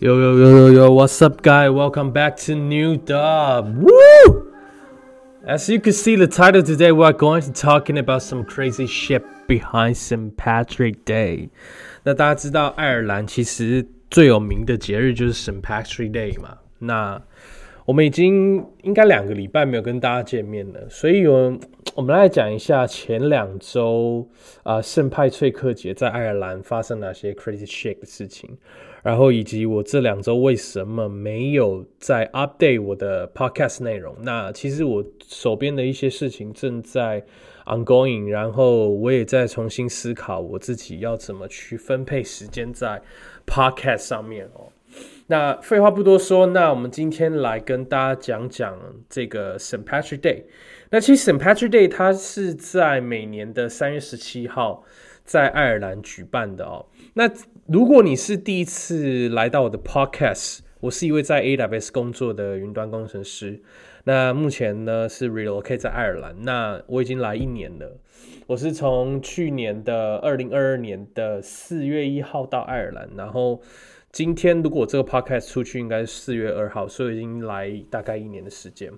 Yo, yo, yo, yo, yo, what's up, guy? Welcome back to New Dub. Woo! As you can see the title today, we're going to talking about some crazy shit behind St. Patrick Day. 那大家知道爱尔兰其实最有名的节日就是 St. Patrick Day 嘛？那我们已经应该两个礼拜没有跟大家见面了，所以我我们来讲一下前两周啊圣派翠克节在爱尔兰发生哪些 crazy shit 的事情， 然后以及我这两周为什么没有在 update 我的 podcast 内容。那其实我手边的一些事情正在 ongoing，然后我也在重新思考我自己要怎么去分配时间在 podcast 上面哦。那废话不多说，那我们今天来跟大家讲讲这个 St. Patrick Day。那其实 St. Patrick Day 它是在每年的三月十七号在爱尔兰举办的哦。那如果你是第一次来到我的 Podcast，我是一位在 AWS 工作的云端工程师。那目前呢是 relocate 在爱尔兰，那我已经来一年了。我是从去年的二零二二年的四月一号到爱尔兰，然后。今天如果这个 podcast 出去，应该是四月二号，所以已经来大概一年的时间。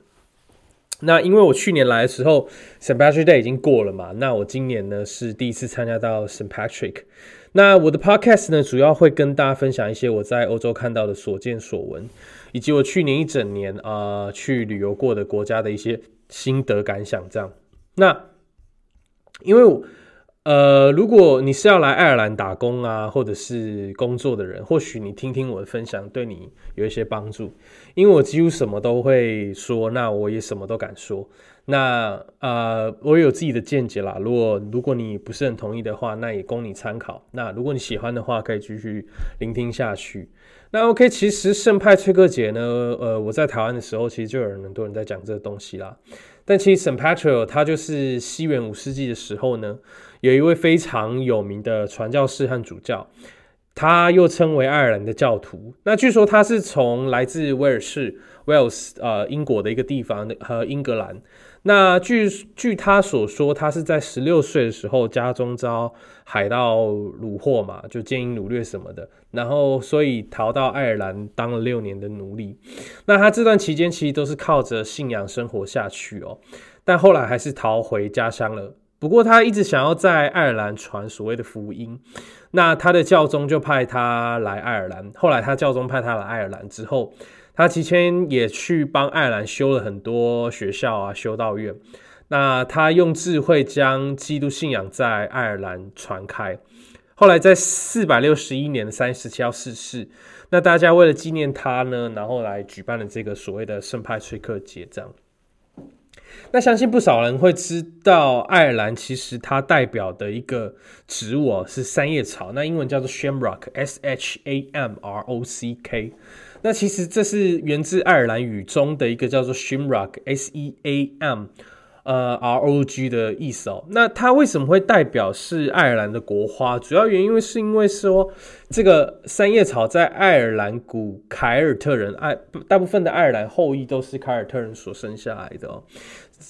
那因为我去年来的时候，St. Patrick Day 已经过了嘛，那我今年呢是第一次参加到 St. Patrick。那我的 podcast 呢，主要会跟大家分享一些我在欧洲看到的所见所闻，以及我去年一整年啊去旅游过的国家的一些心得感想。这样，那因为我。呃，如果你是要来爱尔兰打工啊，或者是工作的人，或许你听听我的分享，对你有一些帮助。因为我几乎什么都会说，那我也什么都敢说。那呃，我有自己的见解啦。如果如果你不是很同意的话，那也供你参考。那如果你喜欢的话，可以继续聆听下去。那 OK，其实圣派崔克节呢，呃，我在台湾的时候，其实就有很多人在讲这个东西啦。但其实 St. Patrick 它就是西元五世纪的时候呢。有一位非常有名的传教士和主教，他又称为爱尔兰的教徒。那据说他是从来自威尔士 （Wales） 呃英国的一个地方和英格兰。那据据他所说，他是在十六岁的时候家中遭海盗掳获嘛，就奸淫掳掠什么的，然后所以逃到爱尔兰当了六年的奴隶。那他这段期间其实都是靠着信仰生活下去哦，但后来还是逃回家乡了。不过他一直想要在爱尔兰传所谓的福音，那他的教宗就派他来爱尔兰。后来他教宗派他来爱尔兰之后，他期间也去帮爱尔兰修了很多学校啊、修道院。那他用智慧将基督信仰在爱尔兰传开。后来在四百六十一年的三月十七号逝世。那大家为了纪念他呢，然后来举办了这个所谓的圣派崔克节，这样。那相信不少人会知道，爱尔兰其实它代表的一个植物是三叶草，那英文叫做 Shamrock，S H A M R O C K。那其实这是源自爱尔兰语中的一个叫做 Shamrock，S E A M。呃，R O G 的意思哦，那它为什么会代表是爱尔兰的国花？主要原因是因为说这个三叶草在爱尔兰古凯尔特人爱大部分的爱尔兰后裔都是凯尔特人所生下来的哦。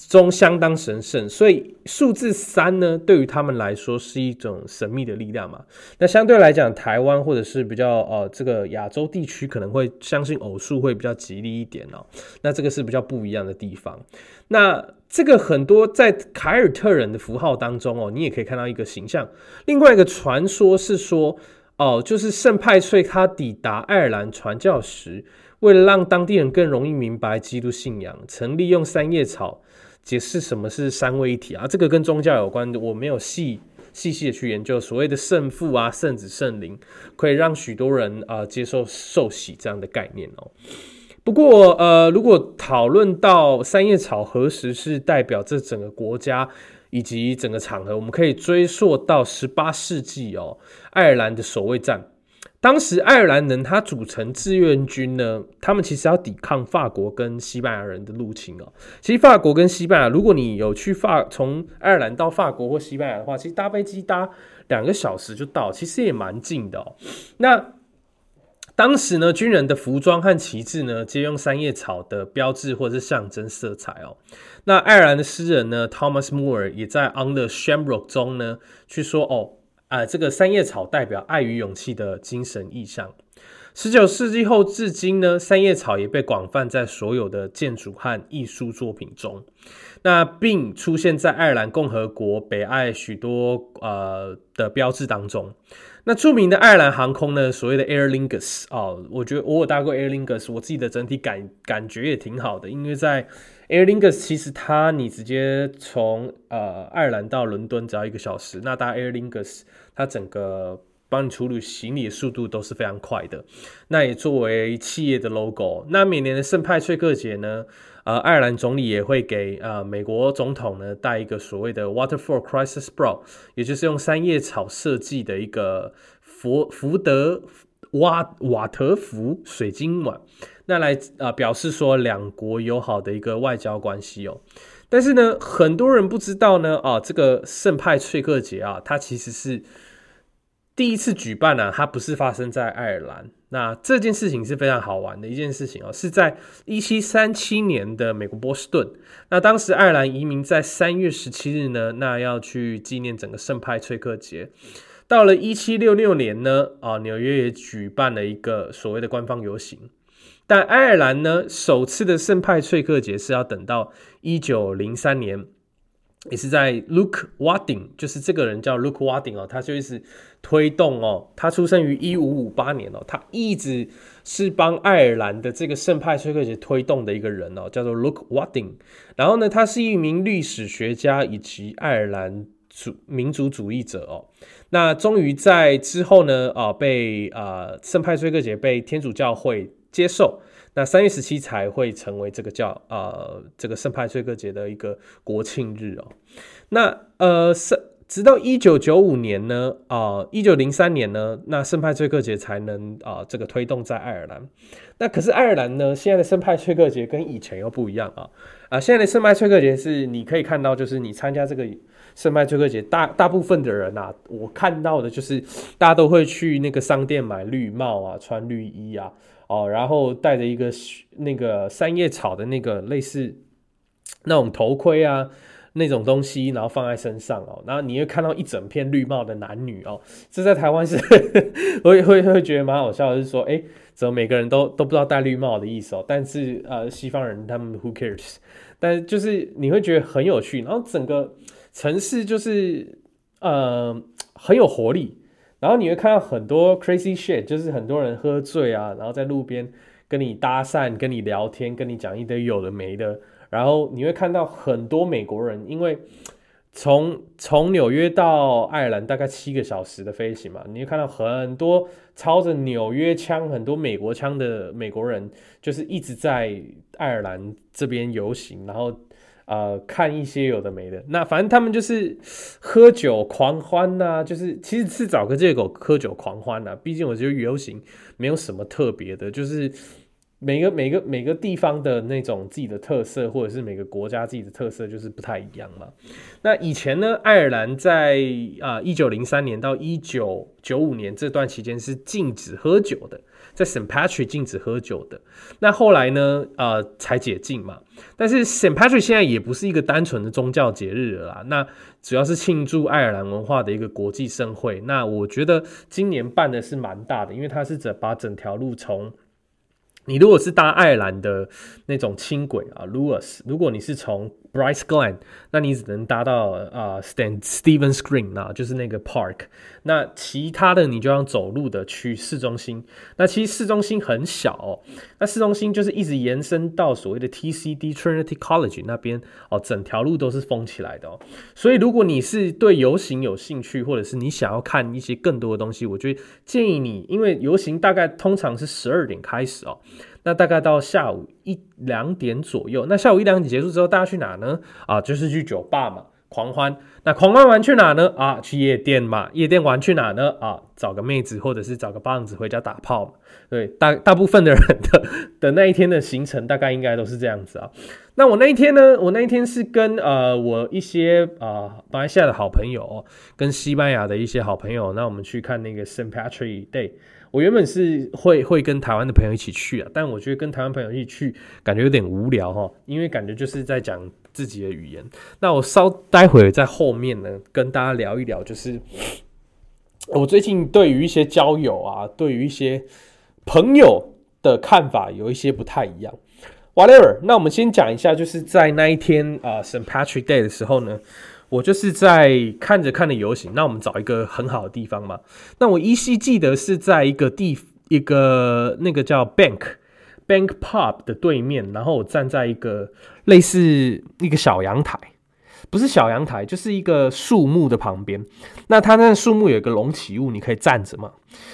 中相当神圣，所以数字三呢，对于他们来说是一种神秘的力量嘛。那相对来讲，台湾或者是比较呃这个亚洲地区可能会相信偶数会比较吉利一点哦。那这个是比较不一样的地方。那这个很多在凯尔特人的符号当中哦，你也可以看到一个形象。另外一个传说是说哦，就是圣派翠他抵达爱尔兰传教时，为了让当地人更容易明白基督信仰，曾利用三叶草。解释什么是三位一体啊？这个跟宗教有关的，我没有细细细的去研究。所谓的圣父啊、圣子、圣灵，可以让许多人啊接受受洗这样的概念哦。不过呃，如果讨论到三叶草何时是代表这整个国家以及整个场合，我们可以追溯到十八世纪哦，爱尔兰的守卫战。当时爱尔兰人他组成志愿军呢，他们其实要抵抗法国跟西班牙人的入侵哦。其实法国跟西班牙，如果你有去法从爱尔兰到法国或西班牙的话，其实搭飞机搭两个小时就到，其实也蛮近的哦。那当时呢，军人的服装和旗帜呢，皆用三叶草的标志或者是象征色彩哦。那爱尔兰的诗人呢，Thomas Moore 也在《On the Shamrock》中呢，去说哦。啊，这个三叶草代表爱与勇气的精神意象。十九世纪后至今呢，三叶草也被广泛在所有的建筑和艺术作品中，那并出现在爱尔兰共和国北爱许多呃的标志当中。那著名的爱尔兰航空呢，所谓的 Air Lingus 哦，我觉得我有搭过 Air Lingus，我自己的整体感感觉也挺好的，因为在 Air Lingus 其实它你直接从呃爱尔兰到伦敦只要一个小时，那搭 Air Lingus 它整个。帮你处理行李的速度都是非常快的。那也作为企业的 logo。那每年的圣派翠克节呢，呃，爱尔兰总理也会给呃美国总统呢带一个所谓的 Waterfall Crisis Bro，也就是用三叶草设计的一个福福德瓦瓦特福水晶碗，那来啊表示说两国友好的一个外交关系哦。但是呢，很多人不知道呢，啊，这个圣派翠克节啊，它其实是。第一次举办呢，它不是发生在爱尔兰。那这件事情是非常好玩的一件事情哦，是在一七三七年的美国波士顿。那当时爱尔兰移民在三月十七日呢，那要去纪念整个圣派崔克节。到了一七六六年呢，啊，纽约也举办了一个所谓的官方游行。但爱尔兰呢，首次的圣派崔克节是要等到一九零三年。也是在 Luke Wadding，就是这个人叫 Luke Wadding 哦，他就是推动哦，他出生于一五五八年哦，他一直是帮爱尔兰的这个圣派崔克节推动的一个人哦，叫做 Luke Wadding。然后呢，他是一名历史学家以及爱尔兰主民族主义者哦。那终于在之后呢，啊，被啊圣派崔克节被天主教会接受。那三月十七才会成为这个叫呃这个圣派崔克节的一个国庆日哦。那呃圣直到一九九五年呢啊一九零三年呢，那圣派崔克节才能啊这个推动在爱尔兰。那可是爱尔兰呢现在的圣派崔克节跟以前又不一样啊啊现在的圣派崔克节是你可以看到就是你参加这个圣派崔克节大大部分的人啊，我看到的就是大家都会去那个商店买绿帽啊，穿绿衣啊。哦，然后戴着一个那个三叶草的那个类似那种头盔啊，那种东西，然后放在身上哦，然后你会看到一整片绿帽的男女哦，这在台湾是 会会会觉得蛮好笑的，是说，哎，怎么每个人都都不知道戴绿帽的意思哦？但是呃，西方人他们 who cares？但就是你会觉得很有趣，然后整个城市就是呃很有活力。然后你会看到很多 crazy shit，就是很多人喝醉啊，然后在路边跟你搭讪、跟你聊天、跟你讲一堆有的没的。然后你会看到很多美国人，因为从从纽约到爱尔兰大概七个小时的飞行嘛，你会看到很多操着纽约枪、很多美国枪的美国人，就是一直在爱尔兰这边游行，然后。呃，看一些有的没的，那反正他们就是喝酒狂欢呐，就是其实是找个借口喝酒狂欢呐。毕竟我觉得游行没有什么特别的，就是每个每个每个地方的那种自己的特色，或者是每个国家自己的特色，就是不太一样嘛。那以前呢，爱尔兰在啊一九零三年到一九九五年这段期间是禁止喝酒的。在 Saint Patrick 禁止喝酒的，那后来呢？呃，才解禁嘛。但是 Saint Patrick 现在也不是一个单纯的宗教节日了啦，那主要是庆祝爱尔兰文化的一个国际盛会。那我觉得今年办的是蛮大的，因为它是把整条路从。你如果是搭爱尔兰的那种轻轨啊，Lewis，如果你是从 Bryce Glen，那你只能搭到啊 St Stephen's Green 啊，就是那个 Park。那其他的你就要走路的去市中心。那其实市中心很小，那市中心就是一直延伸到所谓的 TCD Trinity College 那边哦，整条路都是封起来的哦。所以如果你是对游行有兴趣，或者是你想要看一些更多的东西，我就建议你，因为游行大概通常是十二点开始哦。那大概到下午一两点左右，那下午一两点结束之后，大家去哪呢？啊，就是去酒吧嘛，狂欢。那狂欢完去哪呢？啊，去夜店嘛。夜店玩去哪呢？啊，找个妹子或者是找个棒子回家打炮。对，大大部分的人的 的那一天的行程大概应该都是这样子啊。那我那一天呢？我那一天是跟呃我一些啊马来西亚的好朋友，跟西班牙的一些好朋友，那我们去看那个 Saint Patrick Day。我原本是会会跟台湾的朋友一起去啊，但我觉得跟台湾朋友一起去感觉有点无聊哈，因为感觉就是在讲自己的语言。那我稍待会在后面呢，跟大家聊一聊，就是 我最近对于一些交友啊，对于一些朋友的看法有一些不太一样。Whatever，那我们先讲一下，就是在那一天啊，St. Patrick Day 的时候呢，我就是在看着看着游行。那我们找一个很好的地方嘛。那我依稀记得是在一个地一个那个叫 Bank Bank Pub 的对面，然后我站在一个类似一个小阳台。不是小阳台，就是一个树木的旁边。那它那树木有一个隆起物，你可以站着嘛。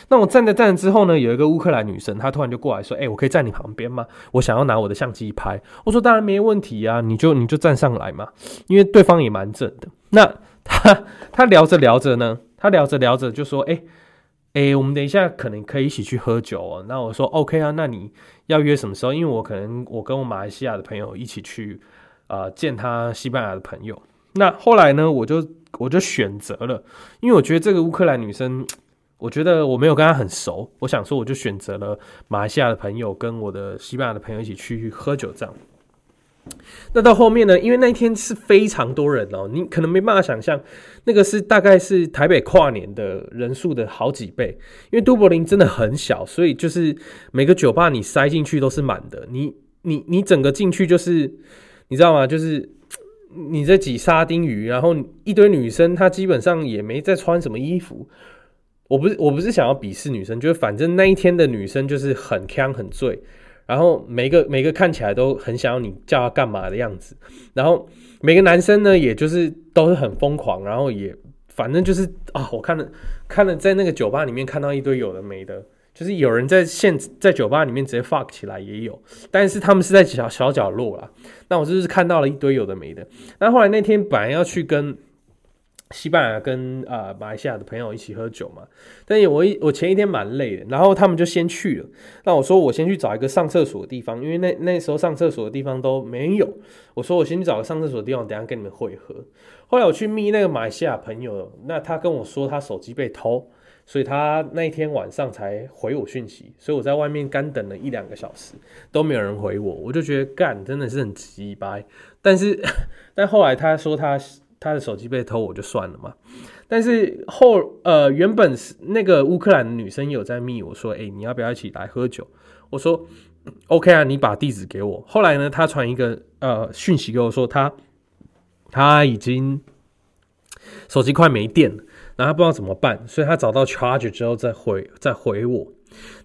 那我站着站着之后呢，有一个乌克兰女生，她突然就过来说：“哎，我可以站你旁边吗？我想要拿我的相机拍。”我说：“当然没问题啊，你就你就站上来嘛。”因为对方也蛮正的。那他他聊着聊着呢，他聊着聊着就说：“哎哎，我们等一下可能可以一起去喝酒哦。”那我说：“OK 啊，那你要约什么时候？因为我可能我跟我马来西亚的朋友一起去。”啊，见他西班牙的朋友。那后来呢，我就我就选择了，因为我觉得这个乌克兰女生，我觉得我没有跟她很熟，我想说我就选择了马来西亚的朋友跟我的西班牙的朋友一起去喝酒这样。那到后面呢，因为那一天是非常多人哦，你可能没办法想象，那个是大概是台北跨年的人数的好几倍，因为都柏林真的很小，所以就是每个酒吧你塞进去都是满的，你你你整个进去就是。你知道吗？就是你在挤沙丁鱼，然后一堆女生，她基本上也没在穿什么衣服。我不是我不是想要鄙视女生，就是反正那一天的女生就是很呛很醉，然后每个每个看起来都很想要你叫他干嘛的样子。然后每个男生呢，也就是都是很疯狂，然后也反正就是啊，我看了看了在那个酒吧里面看到一堆有的没的。就是有人在现在酒吧里面直接 fuck 起来也有，但是他们是在小小角落啦。那我就是看到了一堆有的没的。那后来那天本来要去跟西班牙跟啊马来西亚的朋友一起喝酒嘛，但是我一我前一天蛮累的，然后他们就先去了。那我说我先去找一个上厕所的地方，因为那那时候上厕所的地方都没有。我说我先去找个上厕所的地方，等下跟你们会合。后来我去密那个马来西亚朋友，那他跟我说他手机被偷。所以他那一天晚上才回我讯息，所以我在外面干等了一两个小时都没有人回我，我就觉得干真的是很鸡掰。但是，但后来他说他他的手机被偷，我就算了嘛。但是后呃，原本是那个乌克兰的女生有在密我说，哎，你要不要一起来喝酒？我说 OK 啊，你把地址给我。后来呢，他传一个呃讯息给我说，他他已经手机快没电了。然后他不知道怎么办，所以他找到 charge 之后再回再回我。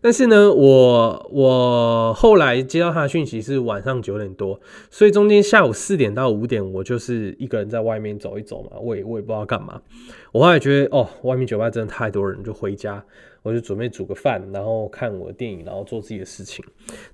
但是呢，我我后来接到他的讯息是晚上九点多，所以中间下午四点到五点，我就是一个人在外面走一走嘛，我也我也不知道干嘛。我后来觉得哦，外面酒吧真的太多人，就回家。我就准备煮个饭，然后看我的电影，然后做自己的事情。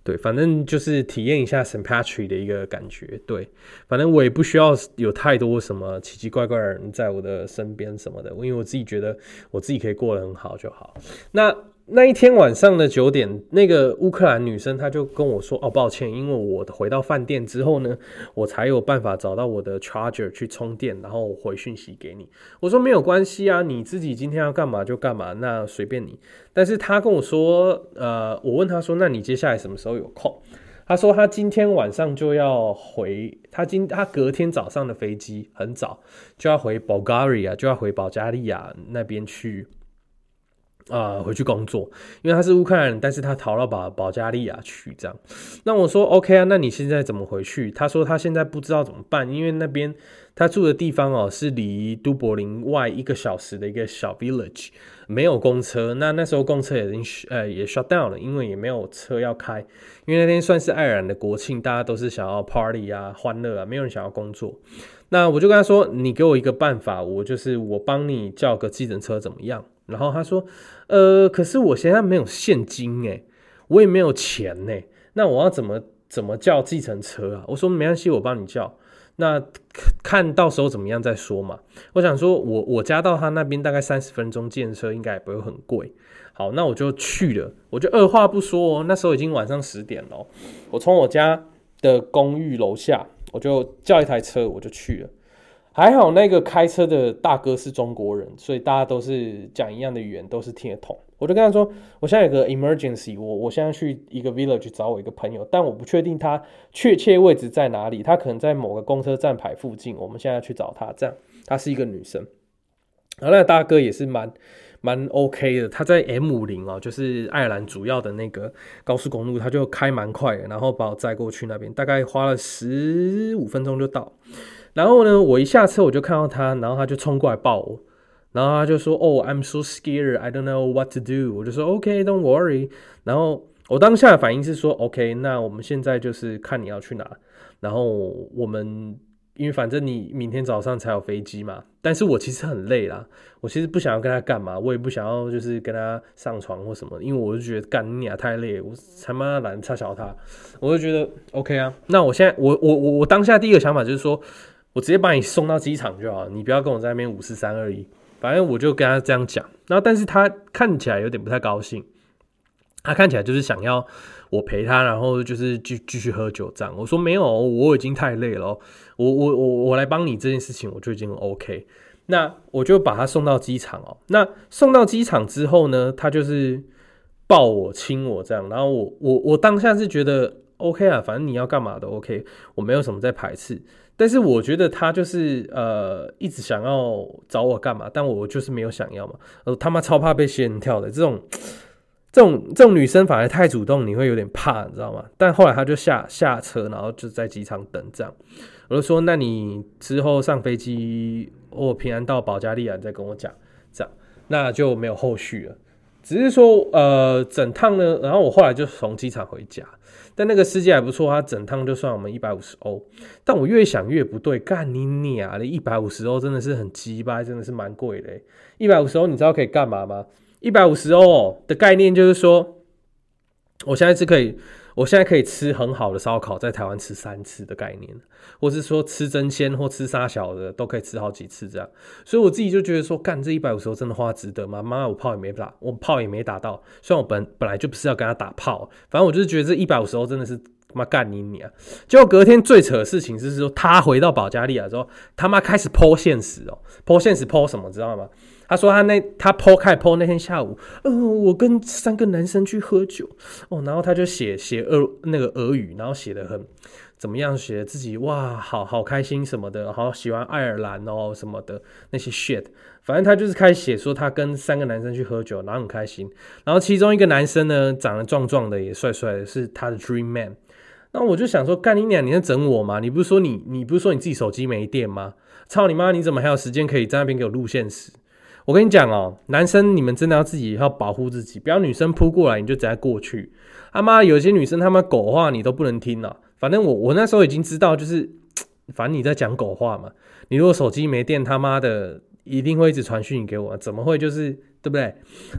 对，反正就是体验一下 St. Patrick 的一个感觉。对，反正我也不需要有太多什么奇奇怪怪的人在我的身边什么的，因为我自己觉得我自己可以过得很好就好。那。那一天晚上的九点，那个乌克兰女生她就跟我说：“哦，抱歉，因为我回到饭店之后呢，我才有办法找到我的 charger 去充电，然后回讯息给你。”我说：“没有关系啊，你自己今天要干嘛就干嘛，那随便你。”但是她跟我说：“呃，我问她说，那你接下来什么时候有空？”她说：“她今天晚上就要回，她今她隔天早上的飞机很早就要回 Bulgaria，就要回保加利亚那边去。”啊，回去工作，因为他是乌克兰人，但是他逃到保保加利亚去，这样。那我说 OK 啊，那你现在怎么回去？他说他现在不知道怎么办，因为那边他住的地方哦，是离都柏林外一个小时的一个小 village，没有公车。那那时候公车已经呃也 shut down 了，因为也没有车要开。因为那天算是爱尔兰的国庆，大家都是想要 party 啊，欢乐啊，没有人想要工作。那我就跟他说，你给我一个办法，我就是我帮你叫个计程车怎么样？然后他说：“呃，可是我现在没有现金诶，我也没有钱呢。那我要怎么怎么叫计程车啊？”我说：“没关系，我帮你叫。那看到时候怎么样再说嘛。”我想说，我我家到他那边大概三十分钟，建车应该也不会很贵。好，那我就去了。我就二话不说，哦那时候已经晚上十点了。我从我家的公寓楼下，我就叫一台车，我就去了。还好那个开车的大哥是中国人，所以大家都是讲一样的语言，都是听得懂。我就跟他说：“我现在有个 emergency，我我现在去一个 village 找我一个朋友，但我不确定他确切位置在哪里，他可能在某个公车站牌附近。我们现在去找他，这样。她是一个女生，然后那个大哥也是蛮蛮 OK 的。他在 M 五零哦，就是爱尔兰主要的那个高速公路，他就开蛮快的，然后把我载过去那边，大概花了十五分钟就到。然后呢，我一下车我就看到他，然后他就冲过来抱我，然后他就说：“哦，I'm so scared, I don't know what to do。”我就说：“OK，don't worry。”然后我当下的反应是说：“OK，那我们现在就是看你要去哪，然后我们。”因为反正你明天早上才有飞机嘛，但是我其实很累啦，我其实不想要跟他干嘛，我也不想要就是跟他上床或什么，因为我就觉得干你啊太累，我才妈懒得插小他，我就觉得 OK 啊，那我现在我我我我当下第一个想法就是说，我直接把你送到机场就好，你不要跟我在那边五四三二一，反正我就跟他这样讲，然后但是他看起来有点不太高兴，他看起来就是想要。我陪他，然后就是继继续喝酒这样。我说没有，我已经太累了。我我我我来帮你这件事情，我就已经 OK。那我就把他送到机场哦。那送到机场之后呢，他就是抱我亲我这样。然后我我我当下是觉得 OK 啊，反正你要干嘛都 OK，我没有什么在排斥。但是我觉得他就是呃一直想要找我干嘛，但我就是没有想要嘛。呃他妈超怕被仙人跳的这种。这种这种女生反而太主动，你会有点怕，你知道吗？但后来她就下下车，然后就在机场等这样。我就说，那你之后上飞机或平安到保加利亚再跟我讲，这样那就没有后续了。只是说，呃，整趟呢，然后我后来就从机场回家，但那个司机还不错，他整趟就算我们一百五十欧。但我越想越不对，干你娘的，一百五十欧真的是很鸡巴，真的是蛮贵的。一百五十欧，你知道可以干嘛吗？一百五十欧的概念就是说，我现在是可以，我现在可以吃很好的烧烤，在台湾吃三次的概念，或是说吃真鲜或吃沙小的都可以吃好几次这样。所以我自己就觉得说，干这一百五十欧真的花值得吗？妈，我炮也没打，我炮也没打到。虽然我本本来就不是要跟他打炮，反正我就是觉得这一百五十欧真的是妈干你你啊！结果隔天最扯的事情就是说，他回到保加利亚之后，他妈开始剖现实哦，剖现实剖什么知道吗？他说他那他剖开剖那天下午，嗯，我跟三个男生去喝酒哦，然后他就写写俄那个俄语，然后写的很怎么样，写自己哇，好好开心什么的，好喜欢爱尔兰哦什么的那些 shit，反正他就是开始写说他跟三个男生去喝酒，然后很开心，然后其中一个男生呢长得壮壮的，也帅帅的，是他的 dream man。那我就想说，干你娘，你在整我吗？你不是说你你不是说你自己手机没电吗？操你妈，你怎么还有时间可以在那边给我录现实？我跟你讲哦，男生你们真的要自己要保护自己，不要女生扑过来你就直接过去。他妈有些女生他妈狗话你都不能听了。反正我我那时候已经知道，就是 反正你在讲狗话嘛。你如果手机没电，他妈的一定会一直传讯给我，怎么会就是对不对？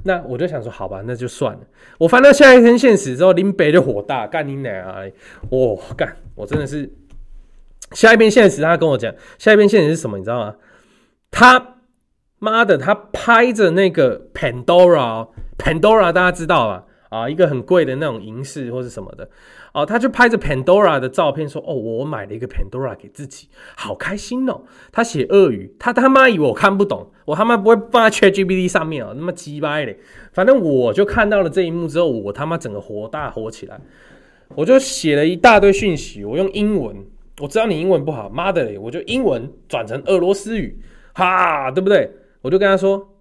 那我就想说，好吧，那就算了。我翻到下一篇现实之后，林北就火大，干你奶啊！我干，我真的是下一篇现实，他跟我讲，下一篇现实是什么？你知道吗？他。妈的，他拍着那个 Pandora，Pandora 大家知道吧？啊，一个很贵的那种银饰或是什么的，哦，他就拍着 Pandora 的照片说：“哦，我买了一个 Pandora 给自己，好开心哦。”他写俄语，他他妈以为我看不懂，我他妈不会放在 ChatGPT 上面哦，那么鸡掰嘞！反正我就看到了这一幕之后，我他妈整个火大火起来，我就写了一大堆讯息，我用英文，我知道你英文不好，妈的嘞，我就英文转成俄罗斯语，哈，对不对？我就跟他说：“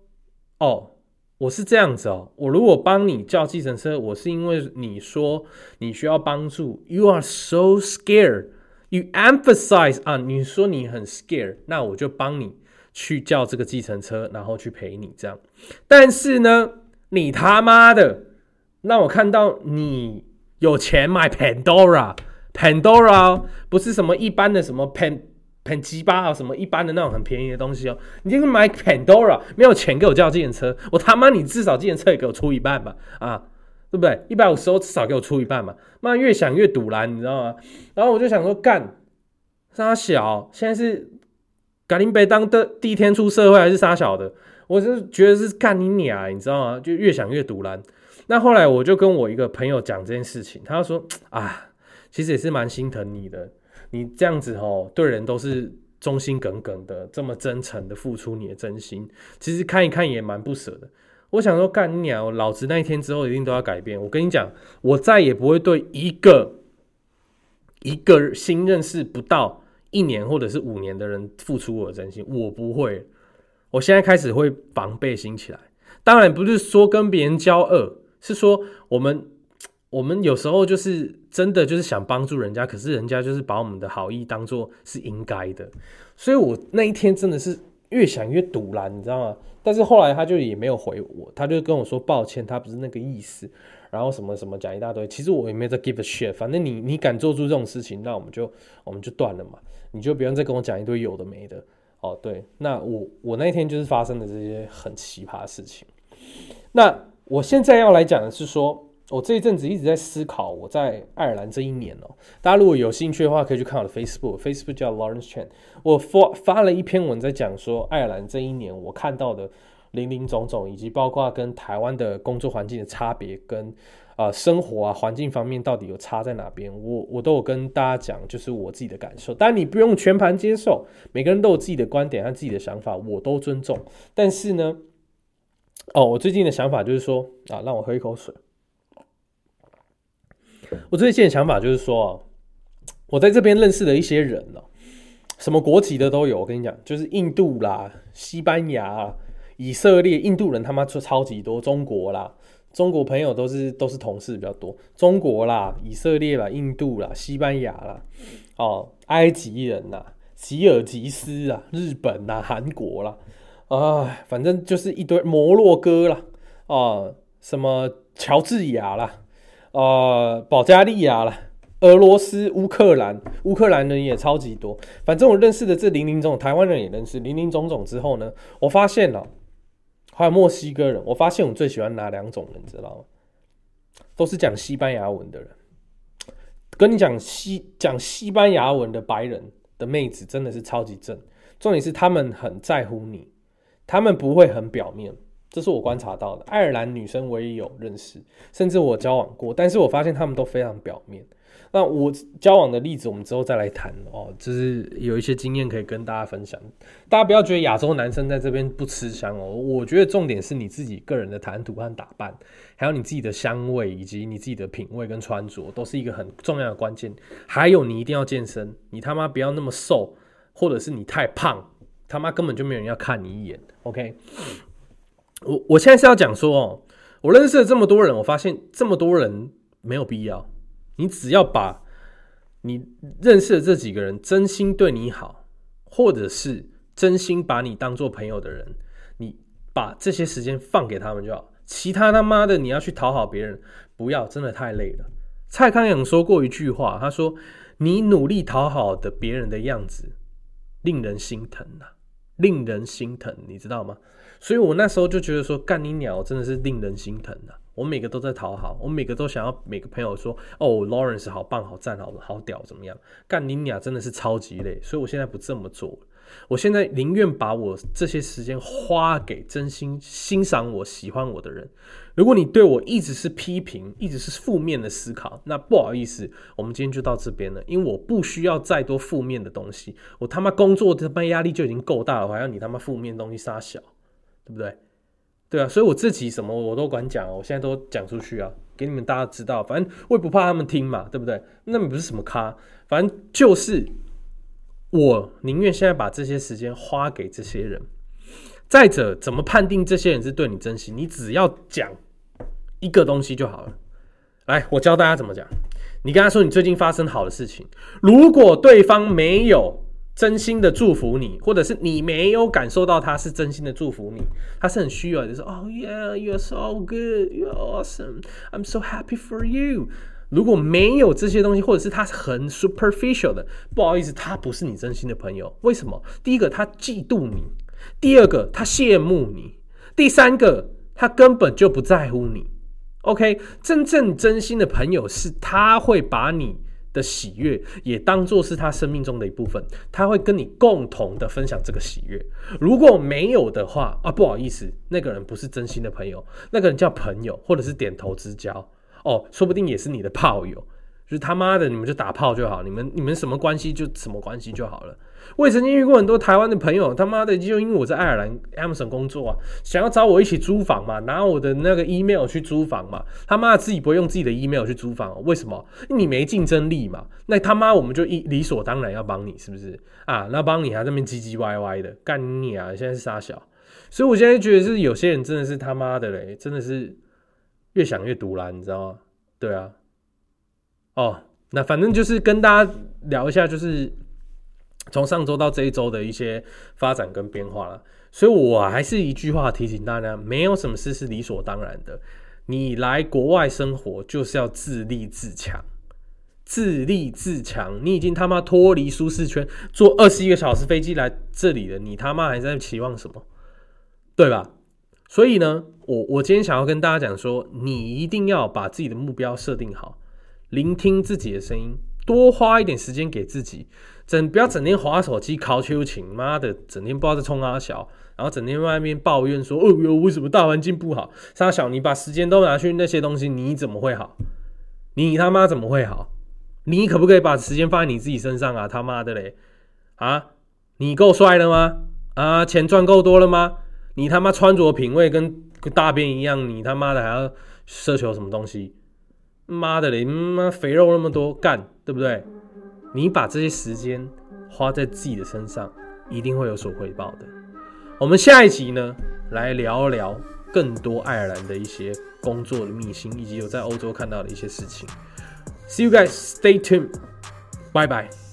哦，我是这样子哦，我如果帮你叫计程车，我是因为你说你需要帮助，You are so scared. You emphasize 啊，你说你很 scared，那我就帮你去叫这个计程车，然后去陪你这样。但是呢，你他妈的，让我看到你有钱买 Pandora，Pandora 不是什么一般的什么 Pan。”很鸡巴啊！什么一般的那种很便宜的东西哦，你就是买 Pandora，没有钱给我叫自行车，我他妈你至少自行车也给我出一半吧，啊，对不对？一百五十欧至少给我出一半嘛，妈越想越堵拦，你知道吗？然后我就想说干，沙小现在是格林贝当的第一天出社会还是沙小的？我是觉得是干你娘，你知道吗？就越想越堵拦。那后来我就跟我一个朋友讲这件事情，他说啊，其实也是蛮心疼你的。你这样子哦，对人都是忠心耿耿的，这么真诚的付出你的真心，其实看一看也蛮不舍的。我想说，干鸟，老子那一天之后一定都要改变。我跟你讲，我再也不会对一个一个新认识不到一年或者是五年的人付出我的真心，我不会。我现在开始会防备心起来。当然不是说跟别人交恶，是说我们我们有时候就是真的就是想帮助人家，可是人家就是把我们的好意当做是应该的，所以我那一天真的是越想越堵然，你知道吗？但是后来他就也没有回我，他就跟我说抱歉，他不是那个意思，然后什么什么讲一大堆。其实我也没在 give a shit，反正你你敢做出这种事情，那我们就我们就断了嘛，你就不用再跟我讲一堆有的没的。哦，对，那我我那天就是发生的这些很奇葩的事情。那我现在要来讲的是说，我这一阵子一直在思考我在爱尔兰这一年哦。大家如果有兴趣的话，可以去看我的 Facebook，Facebook 叫 Lawrence Chan。我发发了一篇文在讲说，爱尔兰这一年我看到的林林总总，以及包括跟台湾的工作环境的差别，跟啊生活啊环境方面到底有差在哪边，我我都有跟大家讲，就是我自己的感受。当然你不用全盘接受，每个人都有自己的观点和自己的想法，我都尊重。但是呢，哦，我最近的想法就是说啊，让我喝一口水。我最近的想法就是说，我在这边认识的一些人呢。什么国籍的都有，我跟你讲，就是印度啦、西班牙、以色列，印度人他妈就超级多，中国啦，中国朋友都是都是同事比较多，中国啦、以色列啦、印度啦、西班牙啦，哦，埃及人呐、吉尔吉斯啊、日本呐、韩国啦，啊，反正就是一堆摩洛哥啦，啊，什么乔治亚啦，啊，保加利亚啦。俄罗斯、乌克兰、乌克兰人也超级多。反正我认识的这零零总总，台湾人也认识零零总总。之后呢，我发现了还有墨西哥人。我发现我最喜欢哪两种人，知道吗？都是讲西班牙文的人。跟你讲西讲西班牙文的白人的妹子真的是超级正。重点是他们很在乎你，他们不会很表面。这是我观察到的。爱尔兰女生我也有认识，甚至我交往过，但是我发现他们都非常表面。那我交往的例子，我们之后再来谈哦。就是有一些经验可以跟大家分享。大家不要觉得亚洲男生在这边不吃香哦。我觉得重点是你自己个人的谈吐和打扮，还有你自己的香味，以及你自己的品味跟穿着，都是一个很重要的关键。还有你一定要健身，你他妈不要那么瘦，或者是你太胖，他妈根本就没有人要看你一眼。OK，我我现在是要讲说哦，我认识了这么多人，我发现这么多人没有必要。你只要把你认识的这几个人真心对你好，或者是真心把你当做朋友的人，你把这些时间放给他们就好。其他他妈的你要去讨好别人，不要，真的太累了。蔡康永说过一句话，他说：“你努力讨好的别人的样子，令人心疼呐，令人心疼，你知道吗？”所以我那时候就觉得说，干你鸟真的是令人心疼的。我每个都在讨好，我每个都想要每个朋友说：“哦，Lawrence 好棒，好赞，好好屌，怎么样？”干你鸟真的是超级累，所以我现在不这么做。我现在宁愿把我这些时间花给真心欣赏我、喜欢我的人。如果你对我一直是批评，一直是负面的思考，那不好意思，我们今天就到这边了。因为我不需要再多负面的东西，我他妈工作他妈压力就已经够大了，还要你他妈负面东西撒小，对不对？对啊，所以我自己什么我都管讲，我现在都讲出去啊，给你们大家知道。反正我也不怕他们听嘛，对不对？那你不是什么咖，反正就是我宁愿现在把这些时间花给这些人。再者，怎么判定这些人是对你真心？你只要讲一个东西就好了。来，我教大家怎么讲。你跟他说你最近发生好的事情，如果对方没有。真心的祝福你，或者是你没有感受到他是真心的祝福你，他是很虚伪的说 oh,，Yeah，you are so good，you are awesome, I'm so happy for you。”如果没有这些东西，或者是他很 superficial 的，不好意思，他不是你真心的朋友。为什么？第一个，他嫉妒你；第二个，他羡慕你；第三个，他根本就不在乎你。OK，真正真心的朋友是他会把你。的喜悦也当做是他生命中的一部分，他会跟你共同的分享这个喜悦。如果没有的话啊，不好意思，那个人不是真心的朋友，那个人叫朋友或者是点头之交哦，说不定也是你的炮友。就是他妈的，你们就打炮就好，你们你们什么关系就什么关系就好了。我也曾经遇过很多台湾的朋友，他妈的就因为我在爱尔兰 Amazon 工作啊，想要找我一起租房嘛，拿我的那个 email 去租房嘛，他妈的自己不会用自己的 email 去租房，为什么？你没竞争力嘛，那他妈我们就一理所当然要帮你，是不是啊？那帮你还在那边唧唧歪歪的干你啊！现在是傻小，所以我现在觉得是有些人真的是他妈的嘞，真的是越想越毒辣，你知道吗？对啊，哦，那反正就是跟大家聊一下，就是从上周到这一周的一些发展跟变化了。所以我还是一句话提醒大家：没有什么事是理所当然的。你来国外生活就是要自立自强，自立自强。你已经他妈脱离舒适圈，坐二十一个小时飞机来这里了，你他妈还在期望什么？对吧？所以呢，我我今天想要跟大家讲说，你一定要把自己的目标设定好，聆听自己的声音，多花一点时间给自己，整不要整天划手机、考秋情，妈的，整天不知道在冲阿小。然后整天外面抱怨说：“哦哟，为什么大环境不好？”沙小，你把时间都拿去那些东西，你怎么会好？你他妈怎么会好？你可不可以把时间放在你自己身上啊？他妈的嘞！啊，你够帅了吗？啊，钱赚够多了吗？你他妈穿着品味跟大便一样，你他妈的还要奢求什么东西？妈的嘞！妈肥肉那么多，干对不对？你把这些时间花在自己的身上，一定会有所回报的。我们下一集呢，来聊一聊更多爱尔兰的一些工作的秘辛，以及有在欧洲看到的一些事情。See you guys, stay tuned. Bye bye.